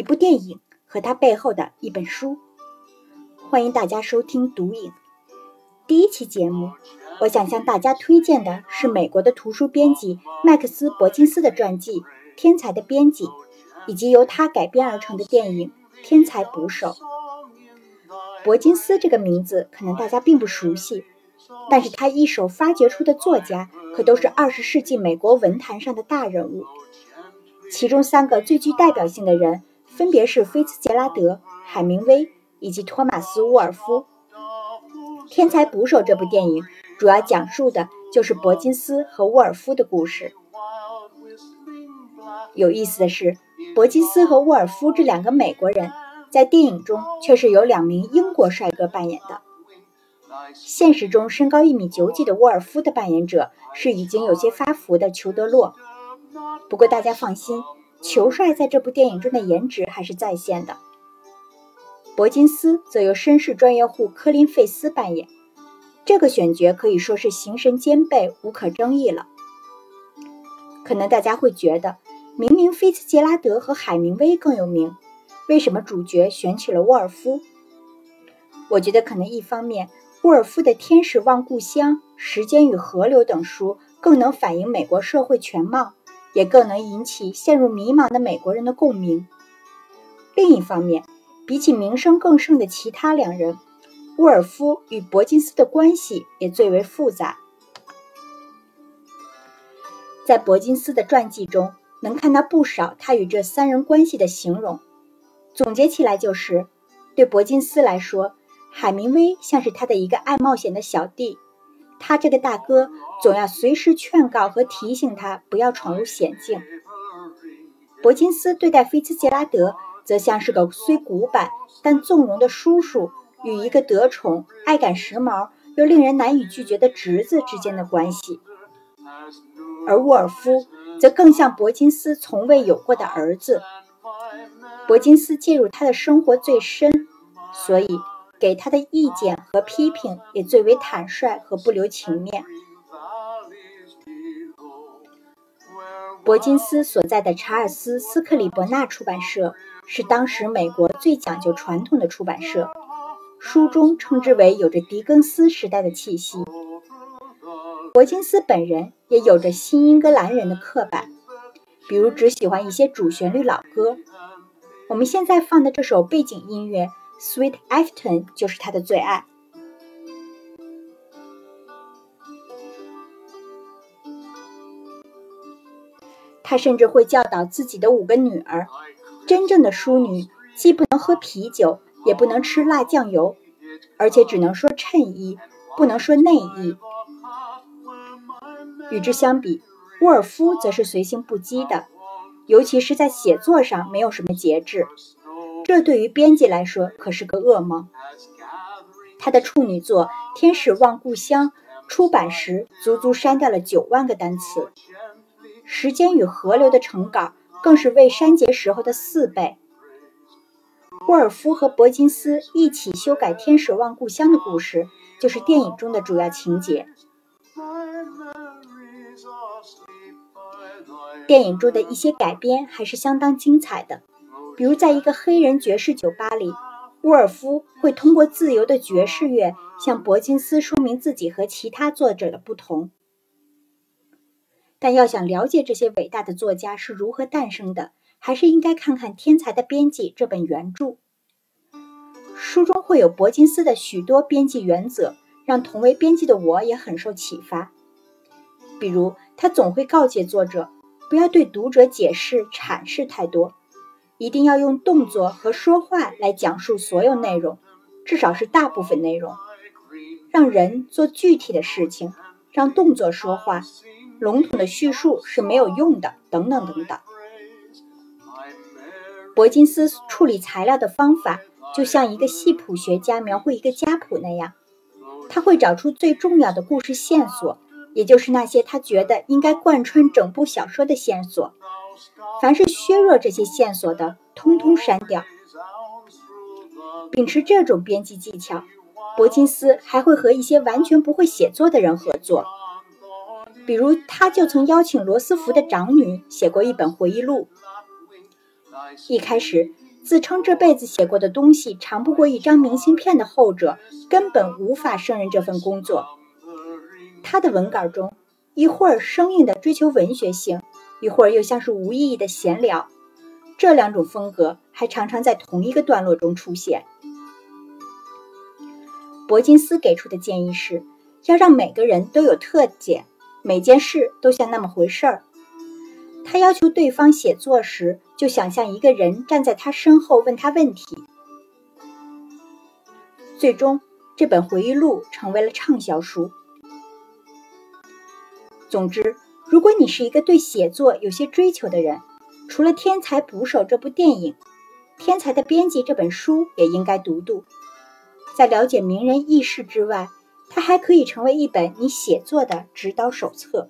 一部电影和它背后的一本书。欢迎大家收听《读影》第一期节目。我想向大家推荐的是美国的图书编辑麦克斯·伯金斯的传记《天才的编辑》，以及由他改编而成的电影《天才捕手》。伯金斯这个名字可能大家并不熟悉，但是他一手发掘出的作家可都是二十世纪美国文坛上的大人物。其中三个最具代表性的人分别是菲茨杰拉德、海明威。以及托马斯·沃尔夫，《天才捕手》这部电影主要讲述的就是伯金斯和沃尔夫的故事。有意思的是，伯金斯和沃尔夫这两个美国人，在电影中却是由两名英国帅哥扮演的。现实中，身高一米九几的沃尔夫的扮演者是已经有些发福的裘德洛。不过大家放心，球帅在这部电影中的颜值还是在线的。伯金斯则由绅士专业户科林·费斯扮演，这个选角可以说是形神兼备，无可争议了。可能大家会觉得，明明菲茨杰拉德和海明威更有名，为什么主角选取了沃尔夫？我觉得可能一方面，沃尔夫的《天使望故乡》《时间与河流》等书更能反映美国社会全貌，也更能引起陷入迷茫的美国人的共鸣。另一方面，比起名声更盛的其他两人，沃尔夫与伯金斯的关系也最为复杂。在伯金斯的传记中，能看到不少他与这三人关系的形容。总结起来就是：对伯金斯来说，海明威像是他的一个爱冒险的小弟，他这个大哥总要随时劝告和提醒他不要闯入险境。伯金斯对待菲茨杰拉德。则像是个虽古板但纵容的叔叔与一个得宠、爱赶时髦又令人难以拒绝的侄子之间的关系，而沃尔夫则更像伯金斯从未有过的儿子。伯金斯介入他的生活最深，所以给他的意见和批评也最为坦率和不留情面。伯金斯所在的查尔斯·斯克里伯纳出版社。是当时美国最讲究传统的出版社，书中称之为有着狄更斯时代的气息。伯金斯本人也有着新英格兰人的刻板，比如只喜欢一些主旋律老歌。我们现在放的这首背景音乐《Sweet Afton》就是他的最爱。他甚至会教导自己的五个女儿。真正的淑女既不能喝啤酒，也不能吃辣酱油，而且只能说衬衣，不能说内衣。与之相比，沃尔夫则是随性不羁的，尤其是在写作上没有什么节制。这对于编辑来说可是个噩梦。他的处女作《天使望故乡》出版时，足足删掉了九万个单词，《时间与河流》的成稿。更是未删节时候的四倍。沃尔夫和伯金斯一起修改《天使望故乡》的故事，就是电影中的主要情节。电影中的一些改编还是相当精彩的，比如在一个黑人爵士酒吧里，沃尔夫会通过自由的爵士乐向伯金斯说明自己和其他作者的不同。但要想了解这些伟大的作家是如何诞生的，还是应该看看《天才的编辑》这本原著。书中会有伯金斯的许多编辑原则，让同为编辑的我也很受启发。比如，他总会告诫作者，不要对读者解释阐释太多，一定要用动作和说话来讲述所有内容，至少是大部分内容，让人做具体的事情，让动作说话。笼统的叙述是没有用的，等等等等。伯金斯处理材料的方法，就像一个系谱学家描绘一个家谱那样，他会找出最重要的故事线索，也就是那些他觉得应该贯穿整部小说的线索。凡是削弱这些线索的，通通删掉。秉持这种编辑技巧，伯金斯还会和一些完全不会写作的人合作。比如，他就曾邀请罗斯福的长女写过一本回忆录。一开始，自称这辈子写过的东西长不过一张明信片的后者，根本无法胜任这份工作。他的文稿中，一会儿生硬地追求文学性，一会儿又像是无意义的闲聊，这两种风格还常常在同一个段落中出现。伯金斯给出的建议是，要让每个人都有特点，每件事都像那么回事儿。他要求对方写作时，就想象一个人站在他身后问他问题。最终，这本回忆录成为了畅销书。总之，如果你是一个对写作有些追求的人，除了《天才捕手》这部电影，《天才的编辑》这本书也应该读读。在了解名人轶事之外，它还可以成为一本你写作的指导手册。